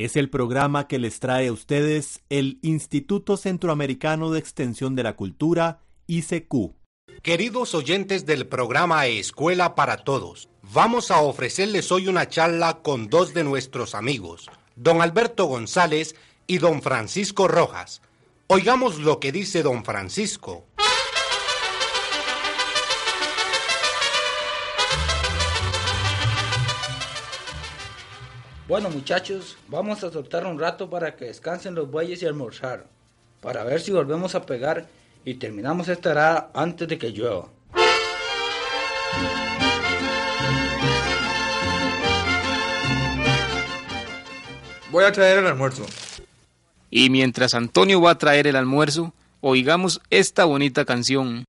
Es el programa que les trae a ustedes el Instituto Centroamericano de Extensión de la Cultura, ICQ. Queridos oyentes del programa Escuela para Todos, vamos a ofrecerles hoy una charla con dos de nuestros amigos, don Alberto González y don Francisco Rojas. Oigamos lo que dice don Francisco. Bueno muchachos, vamos a soltar un rato para que descansen los bueyes y almorzar, para ver si volvemos a pegar y terminamos esta arada antes de que llueva. Voy a traer el almuerzo. Y mientras Antonio va a traer el almuerzo, oigamos esta bonita canción.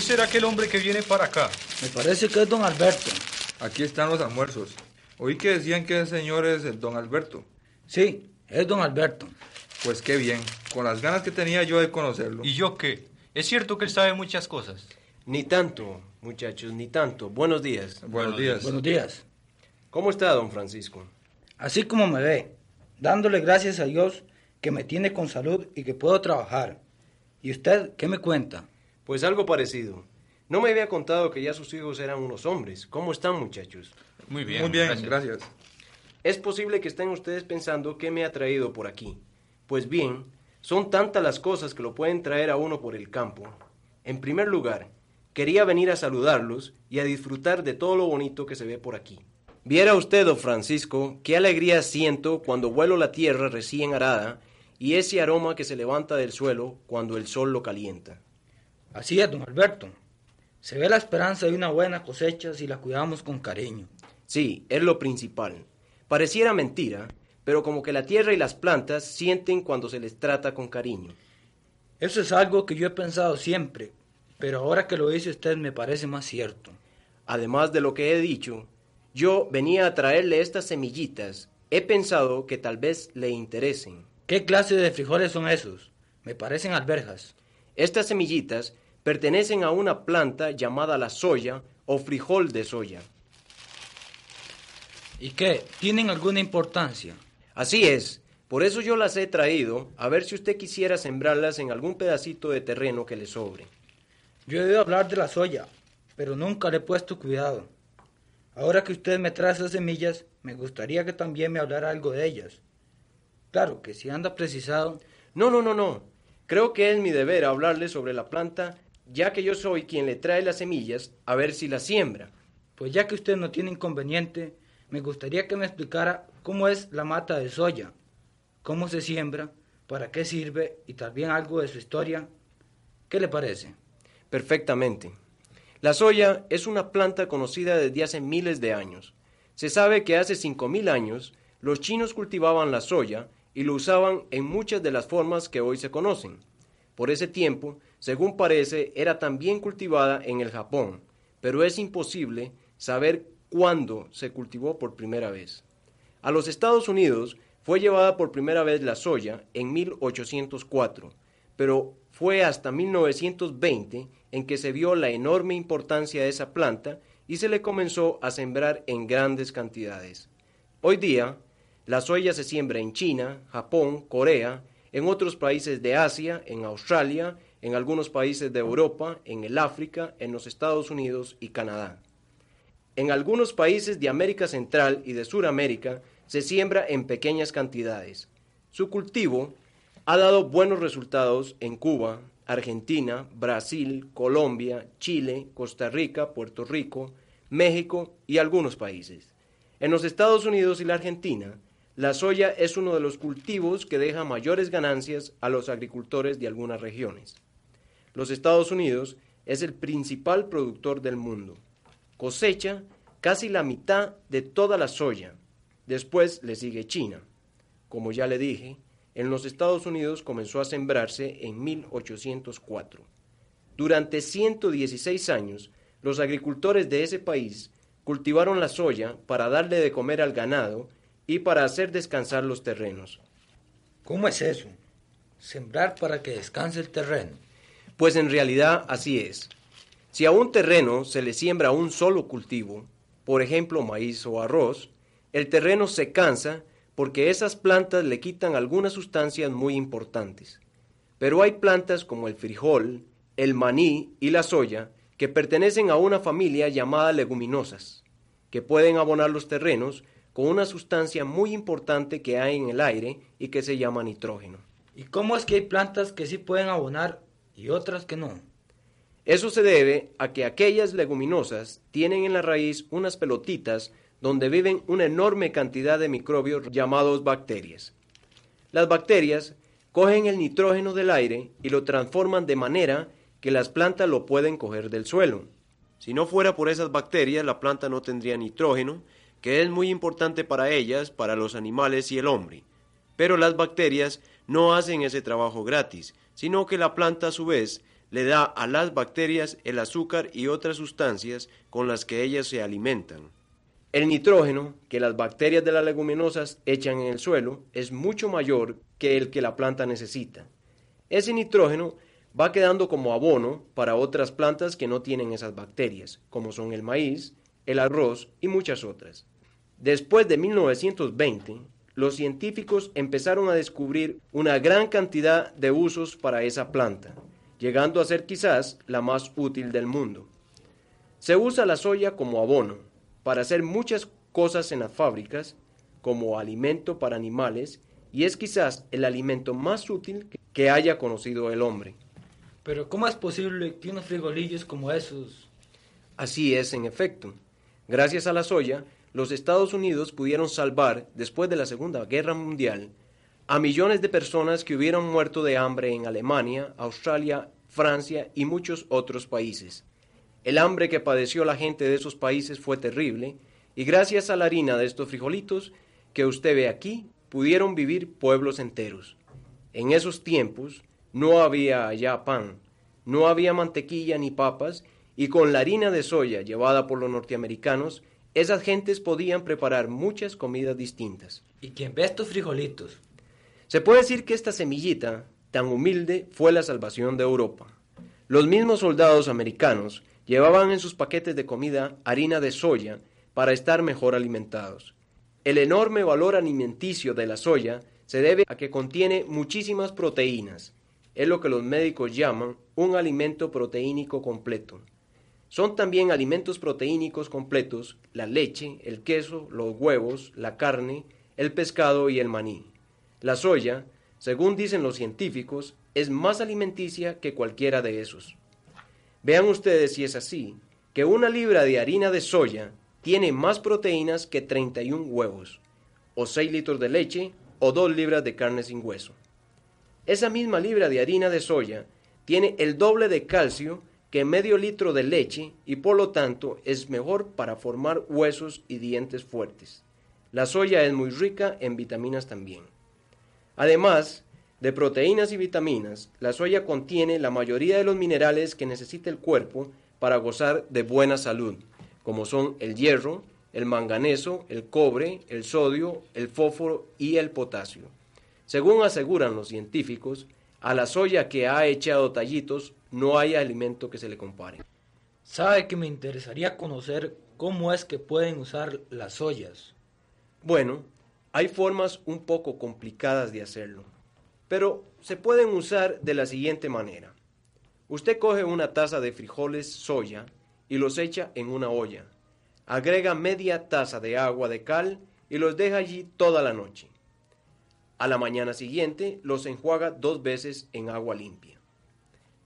¿Quién será aquel hombre que viene para acá? Me parece que es don Alberto. Aquí están los almuerzos. Oí que decían que el señor es el don Alberto. Sí, es don Alberto. Pues qué bien, con las ganas que tenía yo de conocerlo. ¿Y yo qué? Es cierto que él sabe muchas cosas. Ni tanto, muchachos, ni tanto. Buenos días. Buenos días. Buenos días. ¿Cómo está, don Francisco? Así como me ve, dándole gracias a Dios que me tiene con salud y que puedo trabajar. ¿Y usted qué me cuenta? Pues algo parecido. No me había contado que ya sus hijos eran unos hombres. ¿Cómo están, muchachos? Muy bien. Muy bien, gracias. Es posible que estén ustedes pensando qué me ha traído por aquí. Pues bien, Son tantas las cosas que lo pueden traer a uno por el campo. En primer lugar, quería venir a saludarlos y a disfrutar de todo lo bonito que se ve por aquí. Viera usted, don Francisco, qué alegría siento cuando vuelo la tierra recién arada y ese aroma que se levanta del suelo cuando el sol lo calienta. Así es, don Alberto. Se ve la esperanza de una buena cosecha si la cuidamos con cariño. Sí, es lo principal. Pareciera mentira, pero como que la tierra y las plantas sienten cuando se les trata con cariño. Eso es algo que yo he pensado siempre, pero ahora que lo dice usted me parece más cierto. Además de lo que he dicho, yo venía a traerle estas semillitas. He pensado que tal vez le interesen. ¿Qué clase de frijoles son esos? Me parecen alberjas. Estas semillitas pertenecen a una planta llamada la soya o frijol de soya. ¿Y qué? ¿Tienen alguna importancia? Así es. Por eso yo las he traído, a ver si usted quisiera sembrarlas en algún pedacito de terreno que le sobre. Yo he oído hablar de la soya, pero nunca le he puesto cuidado. Ahora que usted me trae esas semillas, me gustaría que también me hablara algo de ellas. Claro que si anda precisado. No, no, no, no. Creo que es mi deber hablarle sobre la planta, ya que yo soy quien le trae las semillas, a ver si las siembra. Pues ya que usted no tiene inconveniente, me gustaría que me explicara cómo es la mata de soya, cómo se siembra, para qué sirve y también algo de su historia. ¿Qué le parece? Perfectamente. La soya es una planta conocida desde hace miles de años. Se sabe que hace 5.000 años los chinos cultivaban la soya y lo usaban en muchas de las formas que hoy se conocen. Por ese tiempo, según parece, era también cultivada en el Japón, pero es imposible saber cuándo se cultivó por primera vez. A los Estados Unidos fue llevada por primera vez la soya en 1804, pero fue hasta 1920 en que se vio la enorme importancia de esa planta y se le comenzó a sembrar en grandes cantidades. Hoy día, la soya se siembra en China, Japón, Corea, en otros países de Asia, en Australia, en algunos países de Europa, en el África, en los Estados Unidos y Canadá. En algunos países de América Central y de Sudamérica se siembra en pequeñas cantidades. Su cultivo ha dado buenos resultados en Cuba, Argentina, Brasil, Colombia, Chile, Costa Rica, Puerto Rico, México y algunos países. En los Estados Unidos y la Argentina, la soya es uno de los cultivos que deja mayores ganancias a los agricultores de algunas regiones. Los Estados Unidos es el principal productor del mundo. Cosecha casi la mitad de toda la soya. Después le sigue China. Como ya le dije, en los Estados Unidos comenzó a sembrarse en 1804. Durante 116 años, los agricultores de ese país cultivaron la soya para darle de comer al ganado y para hacer descansar los terrenos. ¿Cómo es eso? Sembrar para que descanse el terreno. Pues en realidad así es. Si a un terreno se le siembra un solo cultivo, por ejemplo maíz o arroz, el terreno se cansa porque esas plantas le quitan algunas sustancias muy importantes. Pero hay plantas como el frijol, el maní y la soya que pertenecen a una familia llamada leguminosas, que pueden abonar los terrenos con una sustancia muy importante que hay en el aire y que se llama nitrógeno. ¿Y cómo es que hay plantas que sí pueden abonar y otras que no? Eso se debe a que aquellas leguminosas tienen en la raíz unas pelotitas donde viven una enorme cantidad de microbios llamados bacterias. Las bacterias cogen el nitrógeno del aire y lo transforman de manera que las plantas lo pueden coger del suelo. Si no fuera por esas bacterias, la planta no tendría nitrógeno que es muy importante para ellas, para los animales y el hombre. Pero las bacterias no hacen ese trabajo gratis, sino que la planta a su vez le da a las bacterias el azúcar y otras sustancias con las que ellas se alimentan. El nitrógeno que las bacterias de las leguminosas echan en el suelo es mucho mayor que el que la planta necesita. Ese nitrógeno va quedando como abono para otras plantas que no tienen esas bacterias, como son el maíz, el arroz y muchas otras. Después de 1920, los científicos empezaron a descubrir una gran cantidad de usos para esa planta, llegando a ser quizás la más útil del mundo. Se usa la soya como abono para hacer muchas cosas en las fábricas, como alimento para animales y es quizás el alimento más útil que haya conocido el hombre. Pero ¿cómo es posible que unos frijolillos como esos... Así es, en efecto. Gracias a la soya, los Estados Unidos pudieron salvar, después de la Segunda Guerra Mundial, a millones de personas que hubieran muerto de hambre en Alemania, Australia, Francia y muchos otros países. El hambre que padeció la gente de esos países fue terrible, y gracias a la harina de estos frijolitos que usted ve aquí, pudieron vivir pueblos enteros. En esos tiempos no había allá pan, no había mantequilla ni papas, y con la harina de soya llevada por los norteamericanos, esas gentes podían preparar muchas comidas distintas. ¿Y quién ve estos frijolitos? Se puede decir que esta semillita tan humilde fue la salvación de Europa. Los mismos soldados americanos llevaban en sus paquetes de comida harina de soya para estar mejor alimentados. El enorme valor alimenticio de la soya se debe a que contiene muchísimas proteínas. Es lo que los médicos llaman un alimento proteínico completo. Son también alimentos proteínicos completos la leche, el queso, los huevos, la carne, el pescado y el maní. La soya, según dicen los científicos, es más alimenticia que cualquiera de esos. Vean ustedes si es así, que una libra de harina de soya tiene más proteínas que 31 huevos, o 6 litros de leche, o 2 libras de carne sin hueso. Esa misma libra de harina de soya tiene el doble de calcio que medio litro de leche y por lo tanto es mejor para formar huesos y dientes fuertes. La soya es muy rica en vitaminas también. Además de proteínas y vitaminas, la soya contiene la mayoría de los minerales que necesita el cuerpo para gozar de buena salud, como son el hierro, el manganeso, el cobre, el sodio, el fósforo y el potasio. Según aseguran los científicos, a la soya que ha echado tallitos no hay alimento que se le compare. Sabe que me interesaría conocer cómo es que pueden usar las soyas. Bueno, hay formas un poco complicadas de hacerlo, pero se pueden usar de la siguiente manera. Usted coge una taza de frijoles soya y los echa en una olla. Agrega media taza de agua de cal y los deja allí toda la noche. A la mañana siguiente los enjuaga dos veces en agua limpia.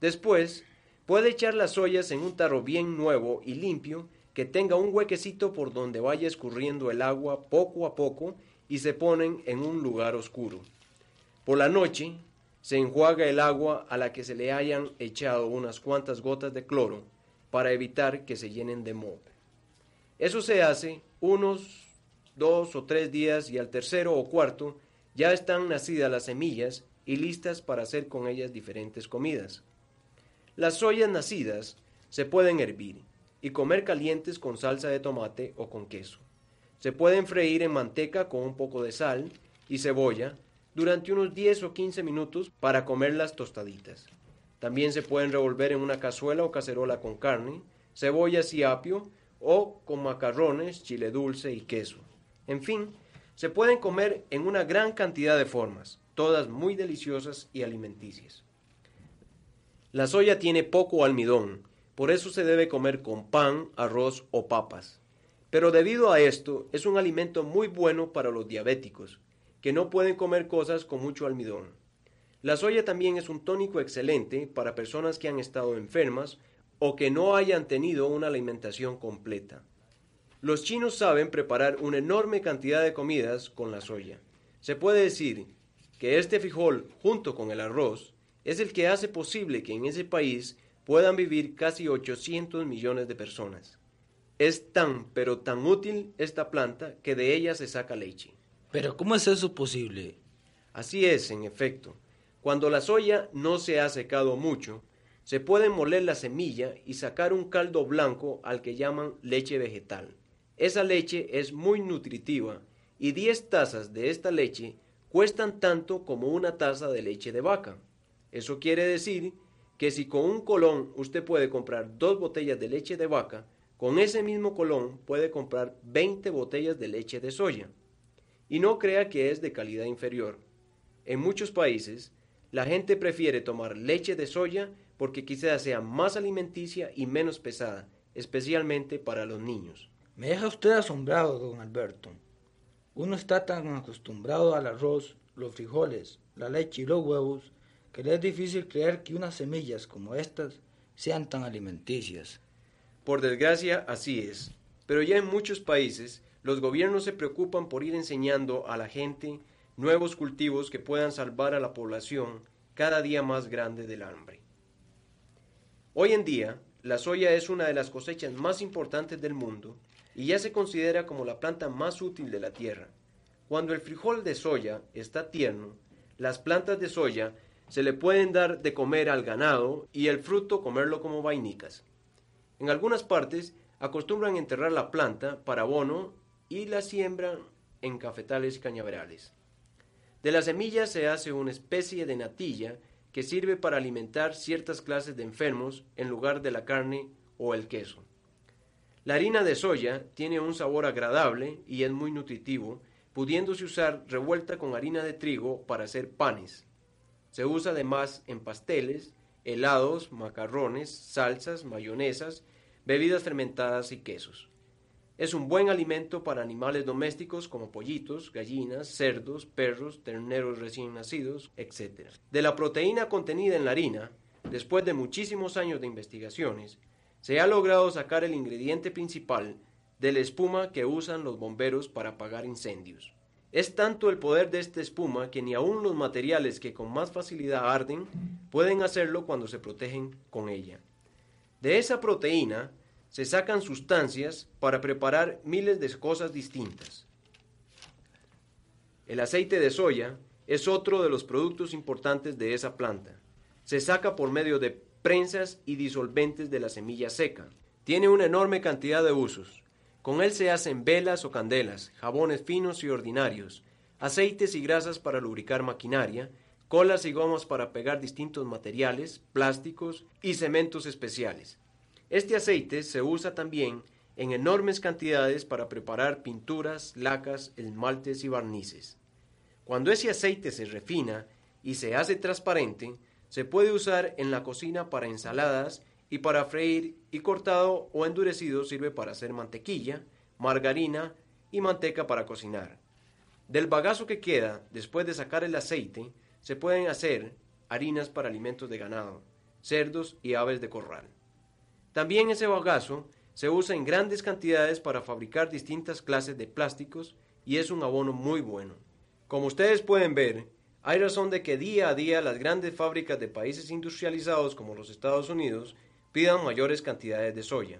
Después, puede echar las ollas en un tarro bien nuevo y limpio que tenga un huequecito por donde vaya escurriendo el agua poco a poco y se ponen en un lugar oscuro. Por la noche se enjuaga el agua a la que se le hayan echado unas cuantas gotas de cloro para evitar que se llenen de moho. Eso se hace unos dos o tres días y al tercero o cuarto ya están nacidas las semillas y listas para hacer con ellas diferentes comidas. Las ollas nacidas se pueden hervir y comer calientes con salsa de tomate o con queso. Se pueden freír en manteca con un poco de sal y cebolla durante unos 10 o 15 minutos para comerlas tostaditas. También se pueden revolver en una cazuela o cacerola con carne, cebollas y apio o con macarrones, chile dulce y queso. En fin, se pueden comer en una gran cantidad de formas, todas muy deliciosas y alimenticias. La soya tiene poco almidón, por eso se debe comer con pan, arroz o papas. Pero debido a esto, es un alimento muy bueno para los diabéticos, que no pueden comer cosas con mucho almidón. La soya también es un tónico excelente para personas que han estado enfermas o que no hayan tenido una alimentación completa. Los chinos saben preparar una enorme cantidad de comidas con la soya. Se puede decir que este frijol, junto con el arroz, es el que hace posible que en ese país puedan vivir casi 800 millones de personas. Es tan, pero tan útil esta planta que de ella se saca leche. Pero ¿cómo es eso posible? Así es, en efecto. Cuando la soya no se ha secado mucho, se puede moler la semilla y sacar un caldo blanco al que llaman leche vegetal. Esa leche es muy nutritiva y 10 tazas de esta leche cuestan tanto como una taza de leche de vaca. Eso quiere decir que si con un colón usted puede comprar dos botellas de leche de vaca, con ese mismo colón puede comprar 20 botellas de leche de soya. Y no crea que es de calidad inferior. En muchos países, la gente prefiere tomar leche de soya porque quizás sea más alimenticia y menos pesada, especialmente para los niños. Me deja usted asombrado, don Alberto. Uno está tan acostumbrado al arroz los frijoles, la leche y los huevos, que le es difícil creer que unas semillas como estas sean tan alimenticias. Por desgracia, así es. Pero ya en muchos países, los gobiernos se preocupan por ir enseñando a la gente nuevos cultivos que puedan salvar a la población cada día más grande del hambre. Hoy en día, la soya es una de las cosechas más importantes del mundo y ya se considera como la planta más útil de la tierra. Cuando el frijol de soya está tierno, las plantas de soya se le pueden dar de comer al ganado y el fruto comerlo como vainicas. En algunas partes acostumbran enterrar la planta para abono y la siembran en cafetales cañaverales. De las semillas se hace una especie de natilla que sirve para alimentar ciertas clases de enfermos en lugar de la carne o el queso. La harina de soya tiene un sabor agradable y es muy nutritivo, pudiéndose usar revuelta con harina de trigo para hacer panes. Se usa además en pasteles, helados, macarrones, salsas, mayonesas, bebidas fermentadas y quesos. Es un buen alimento para animales domésticos como pollitos, gallinas, cerdos, perros, terneros recién nacidos, etc. De la proteína contenida en la harina, después de muchísimos años de investigaciones, se ha logrado sacar el ingrediente principal de la espuma que usan los bomberos para apagar incendios. Es tanto el poder de esta espuma que ni aun los materiales que con más facilidad arden pueden hacerlo cuando se protegen con ella. De esa proteína se sacan sustancias para preparar miles de cosas distintas. El aceite de soya es otro de los productos importantes de esa planta. Se saca por medio de prensas y disolventes de la semilla seca. Tiene una enorme cantidad de usos. Con él se hacen velas o candelas, jabones finos y ordinarios, aceites y grasas para lubricar maquinaria, colas y gomas para pegar distintos materiales, plásticos y cementos especiales. Este aceite se usa también en enormes cantidades para preparar pinturas, lacas, esmaltes y barnices. Cuando ese aceite se refina y se hace transparente, se puede usar en la cocina para ensaladas y para freír y cortado o endurecido sirve para hacer mantequilla, margarina y manteca para cocinar. Del bagazo que queda después de sacar el aceite se pueden hacer harinas para alimentos de ganado, cerdos y aves de corral. También ese bagazo se usa en grandes cantidades para fabricar distintas clases de plásticos y es un abono muy bueno. Como ustedes pueden ver, hay razón de que día a día las grandes fábricas de países industrializados como los Estados Unidos pidan mayores cantidades de soya.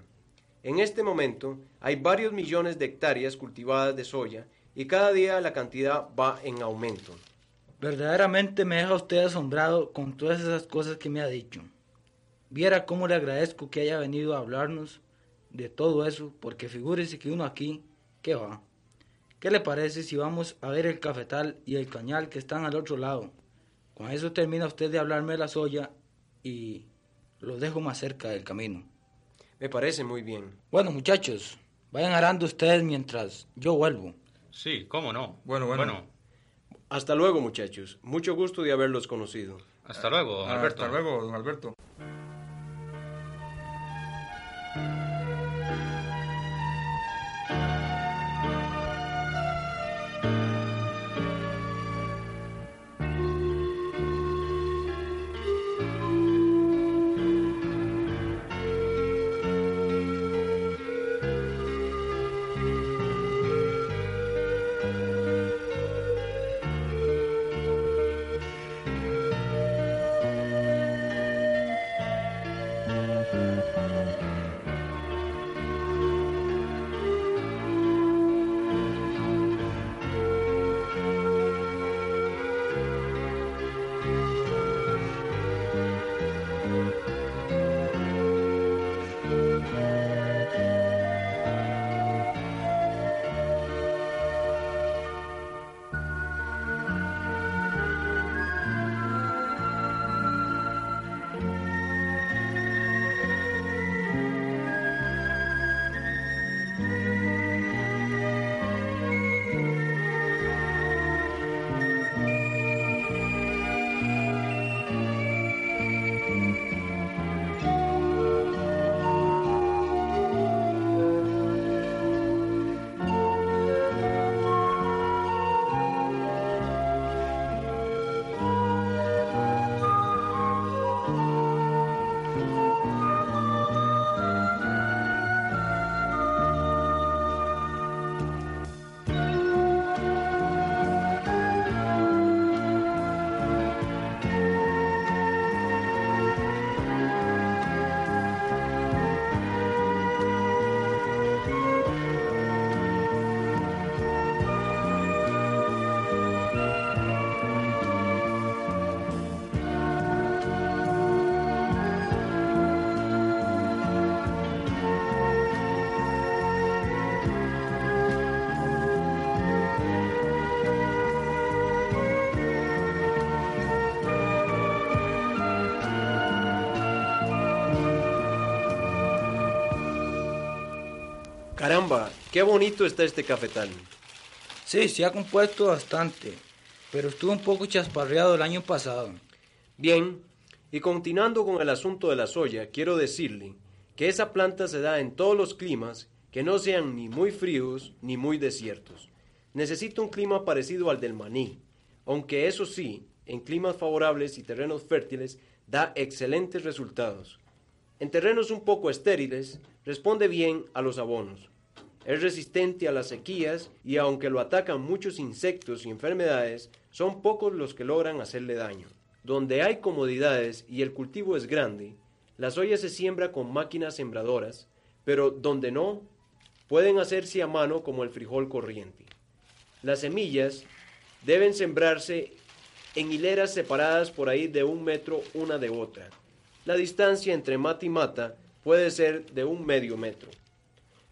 En este momento hay varios millones de hectáreas cultivadas de soya y cada día la cantidad va en aumento. Verdaderamente me deja usted asombrado con todas esas cosas que me ha dicho. Viera cómo le agradezco que haya venido a hablarnos de todo eso, porque figúrese que uno aquí, ¿qué va? ¿Qué le parece si vamos a ver el cafetal y el cañal que están al otro lado? Con eso termina usted de hablarme de la soya y lo dejo más cerca del camino. Me parece muy bien. Bueno, muchachos, vayan arando ustedes mientras yo vuelvo. Sí, cómo no. Bueno, bueno. Hasta luego, muchachos. Mucho gusto de haberlos conocido. hasta luego, don Alberto. Hasta luego, don Alberto. Qué bonito está este cafetal. Sí, se ha compuesto bastante, pero estuvo un poco chasparreado el año pasado. Bien, y continuando con el asunto de la soya, quiero decirle que esa planta se da en todos los climas que no sean ni muy fríos ni muy desiertos. Necesita un clima parecido al del maní, aunque eso sí, en climas favorables y terrenos fértiles da excelentes resultados. En terrenos un poco estériles, responde bien a los abonos. Es resistente a las sequías y aunque lo atacan muchos insectos y enfermedades, son pocos los que logran hacerle daño. Donde hay comodidades y el cultivo es grande, la soya se siembra con máquinas sembradoras, pero donde no, pueden hacerse a mano como el frijol corriente. Las semillas deben sembrarse en hileras separadas por ahí de un metro una de otra. La distancia entre mata y mata puede ser de un medio metro.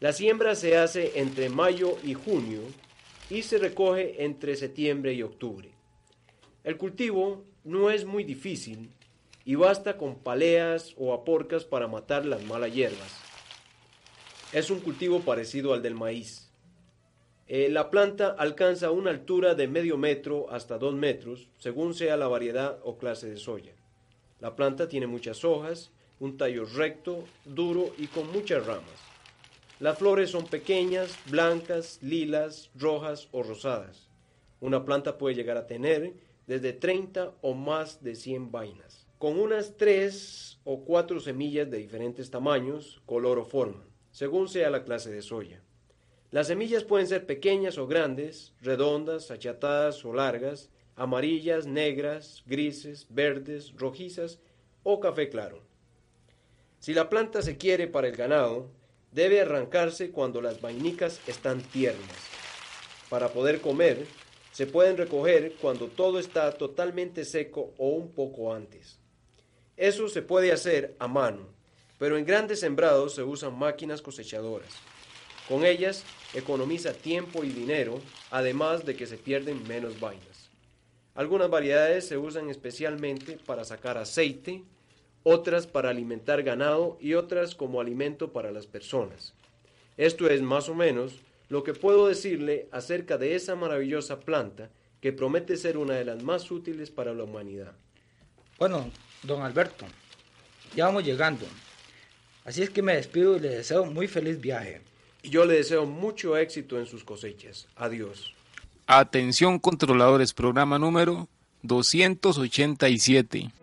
La siembra se hace entre mayo y junio y se recoge entre septiembre y octubre. El cultivo no es muy difícil y basta con paleas o aporcas para matar las malas hierbas. Es un cultivo parecido al del maíz. Eh, la planta alcanza una altura de medio metro hasta dos metros, según sea la variedad o clase de soya. La planta tiene muchas hojas, un tallo recto, duro y con muchas ramas. Las flores son pequeñas, blancas, lilas, rojas o rosadas. Una planta puede llegar a tener desde 30 o más de 100 vainas, con unas 3 o 4 semillas de diferentes tamaños, color o forma, según sea la clase de soya. Las semillas pueden ser pequeñas o grandes, redondas, achatadas o largas, amarillas, negras, grises, verdes, rojizas o café claro. Si la planta se quiere para el ganado, debe arrancarse cuando las vainicas están tiernas. Para poder comer, se pueden recoger cuando todo está totalmente seco o un poco antes. Eso se puede hacer a mano, pero en grandes sembrados se usan máquinas cosechadoras. Con ellas economiza tiempo y dinero, además de que se pierden menos vainas. Algunas variedades se usan especialmente para sacar aceite, otras para alimentar ganado y otras como alimento para las personas. Esto es más o menos lo que puedo decirle acerca de esa maravillosa planta que promete ser una de las más útiles para la humanidad. Bueno, don Alberto, ya vamos llegando. Así es que me despido y le deseo muy feliz viaje. Y yo le deseo mucho éxito en sus cosechas. Adiós. Atención controladores, programa número 287.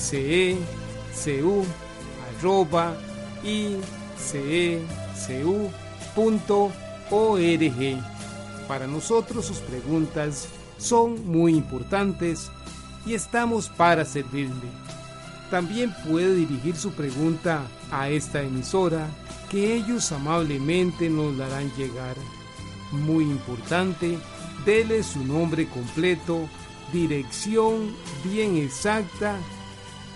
icecu arroba icecu.org. Para nosotros sus preguntas son muy importantes y estamos para servirle. También puede dirigir su pregunta a esta emisora que ellos amablemente nos la harán llegar. Muy importante, dele su nombre completo, dirección bien exacta